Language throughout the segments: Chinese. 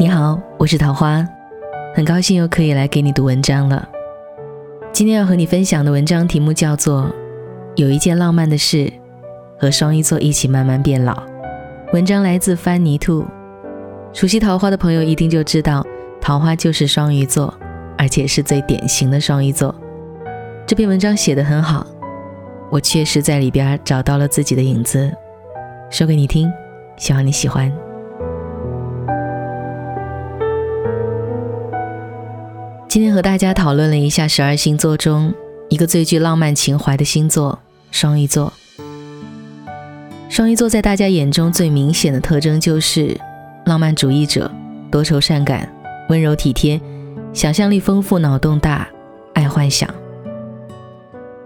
你好，我是桃花，很高兴又可以来给你读文章了。今天要和你分享的文章题目叫做《有一件浪漫的事，和双鱼座一起慢慢变老》。文章来自翻泥兔。熟悉桃花的朋友一定就知道，桃花就是双鱼座，而且是最典型的双鱼座。这篇文章写得很好，我确实在里边找到了自己的影子，说给你听，希望你喜欢。今天和大家讨论了一下十二星座中一个最具浪漫情怀的星座——双鱼座。双鱼座在大家眼中最明显的特征就是浪漫主义者、多愁善感、温柔体贴、想象力丰富、脑洞大、爱幻想，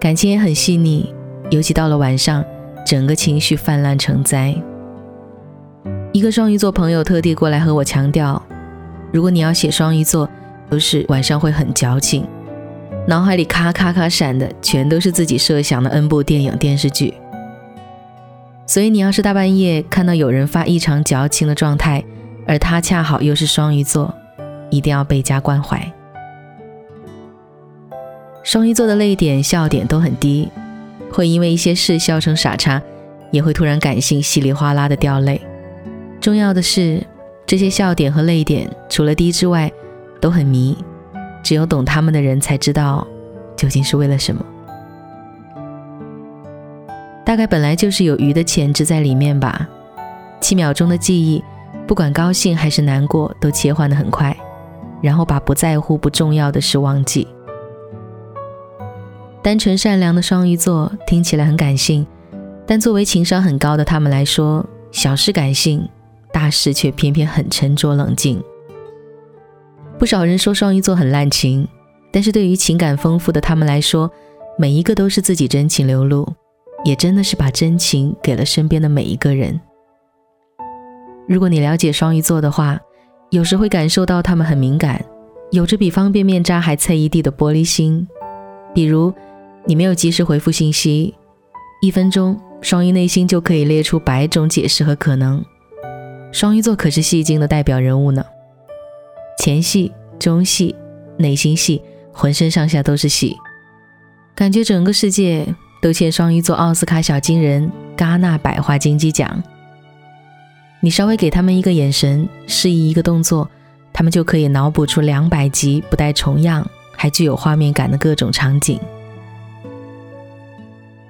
感情也很细腻，尤其到了晚上，整个情绪泛滥成灾。一个双鱼座朋友特地过来和我强调，如果你要写双鱼座。都是晚上会很矫情，脑海里咔咔咔闪的全都是自己设想的 N 部电影电视剧。所以你要是大半夜看到有人发异常矫情的状态，而他恰好又是双鱼座，一定要倍加关怀。双鱼座的泪点、笑点都很低，会因为一些事笑成傻叉，也会突然感性稀里哗啦的掉泪。重要的是，这些笑点和泪点除了低之外，都很迷，只有懂他们的人才知道究竟是为了什么。大概本来就是有鱼的潜质在里面吧。七秒钟的记忆，不管高兴还是难过，都切换的很快，然后把不在乎、不重要的事忘记。单纯善良的双鱼座听起来很感性，但作为情商很高的他们来说，小事感性，大事却偏偏很沉着冷静。不少人说双鱼座很滥情，但是对于情感丰富的他们来说，每一个都是自己真情流露，也真的是把真情给了身边的每一个人。如果你了解双鱼座的话，有时会感受到他们很敏感，有着比方便面渣还脆一地的玻璃心。比如你没有及时回复信息，一分钟，双鱼内心就可以列出百种解释和可能。双鱼座可是戏精的代表人物呢。前戏、中戏、内心戏，浑身上下都是戏，感觉整个世界都欠双鱼座奥斯卡小金人、戛纳百花金鸡奖。你稍微给他们一个眼神，示意一个动作，他们就可以脑补出两百集不带重样，还具有画面感的各种场景。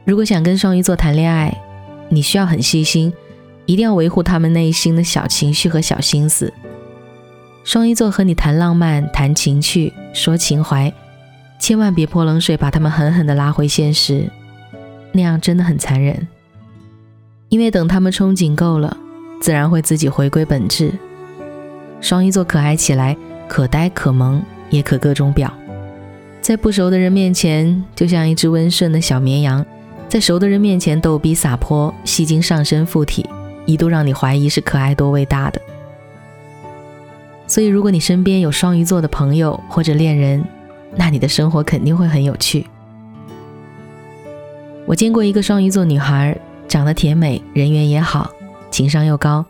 如果想跟双鱼座谈恋爱，你需要很细心，一定要维护他们内心的小情绪和小心思。双鱼座和你谈浪漫、谈情趣、说情怀，千万别泼冷水，把他们狠狠地拉回现实，那样真的很残忍。因为等他们憧憬够了，自然会自己回归本质。双鱼座可爱起来，可呆可萌，也可各种表。在不熟的人面前，就像一只温顺的小绵羊；在熟的人面前，逗逼撒泼，戏精上身附体，一度让你怀疑是可爱多伟大的。所以，如果你身边有双鱼座的朋友或者恋人，那你的生活肯定会很有趣。我见过一个双鱼座女孩，长得甜美，人缘也好，情商又高，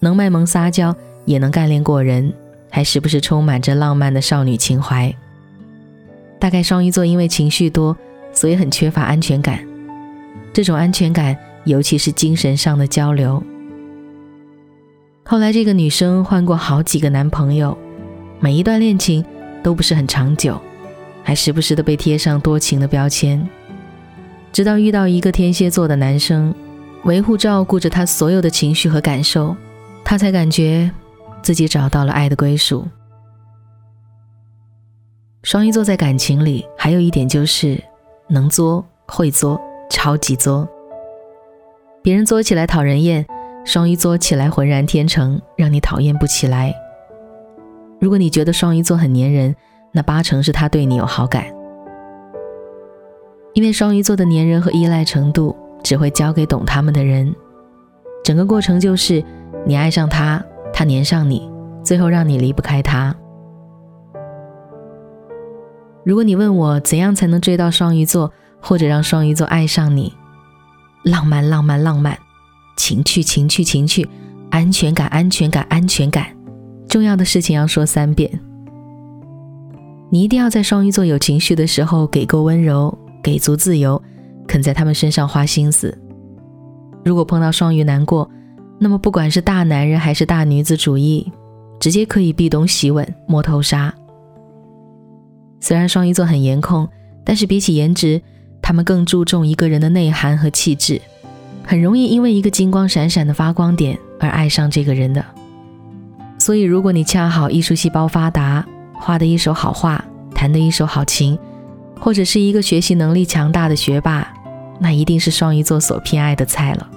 能卖萌撒娇，也能干练过人，还时不时充满着浪漫的少女情怀。大概双鱼座因为情绪多，所以很缺乏安全感。这种安全感，尤其是精神上的交流。后来，这个女生换过好几个男朋友，每一段恋情都不是很长久，还时不时的被贴上多情的标签。直到遇到一个天蝎座的男生，维护照顾着她所有的情绪和感受，她才感觉自己找到了爱的归属。双鱼座在感情里还有一点就是能作会作，超级作，别人作起来讨人厌。双鱼座起来浑然天成，让你讨厌不起来。如果你觉得双鱼座很粘人，那八成是他对你有好感。因为双鱼座的粘人和依赖程度，只会交给懂他们的人。整个过程就是你爱上他，他粘上你，最后让你离不开他。如果你问我怎样才能追到双鱼座，或者让双鱼座爱上你，浪漫，浪漫，浪漫。情趣，情趣，情趣，安全感，安全感，安全感，重要的事情要说三遍。你一定要在双鱼座有情绪的时候给够温柔，给足自由，肯在他们身上花心思。如果碰到双鱼难过，那么不管是大男人还是大女子主义，直接可以壁咚、洗吻、摸头杀。虽然双鱼座很颜控，但是比起颜值，他们更注重一个人的内涵和气质，很容易因为一个金光闪闪的发光点而爱上这个人的。所以，如果你恰好艺术细胞发达，画的一手好画，弹的一手好琴，或者是一个学习能力强大的学霸，那一定是双鱼座所偏爱的菜了。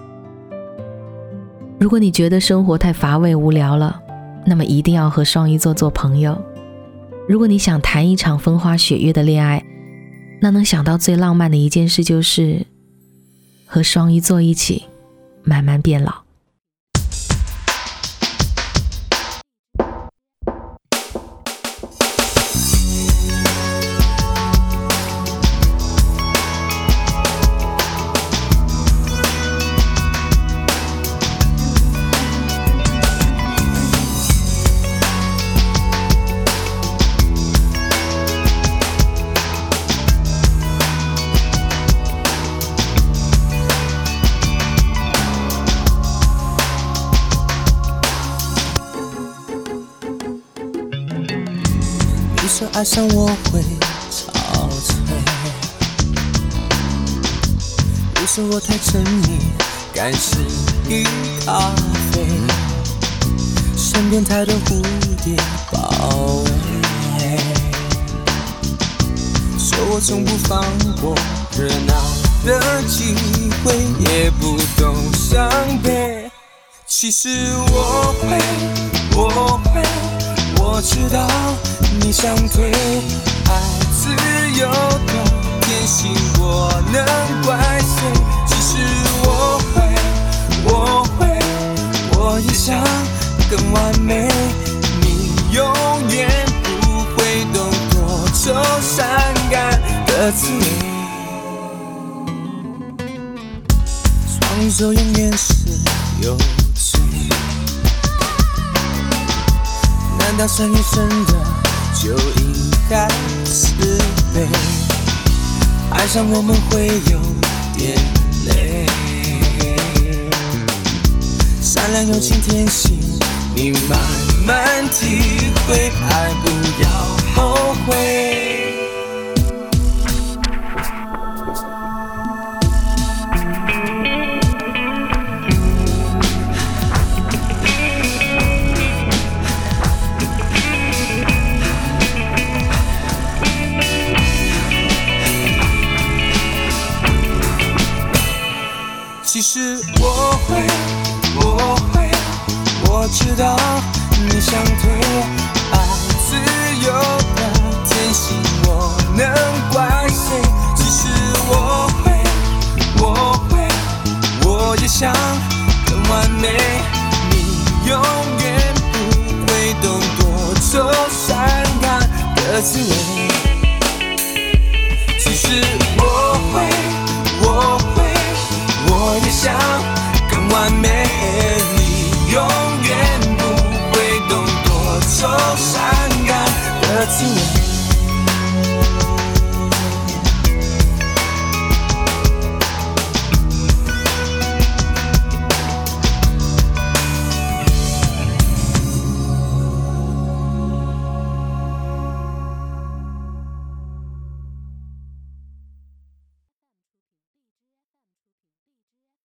如果你觉得生活太乏味无聊了，那么一定要和双鱼座做朋友。如果你想谈一场风花雪月的恋爱，那能想到最浪漫的一件事就是和双鱼座一起慢慢变老。爱上我会憔悴，你说我太沉迷，感性饮咖啡，身边太多蝴蝶包围，说我从不放过热闹的机会，也不懂伤悲。其实我会，我会，我知道。你想退，爱自由的天性，我能怪谁？其实我会，我会，我也想更完美。你永远不会懂多愁善感的滋味。双手永远是有难道深夜真的？就应该慈悲，爱上我们会有点累。善良有情天性，你慢慢体会，爱不要后悔。的滋味。其实我会，我会。我也想更完美，你永远不会懂多愁善感的滋味。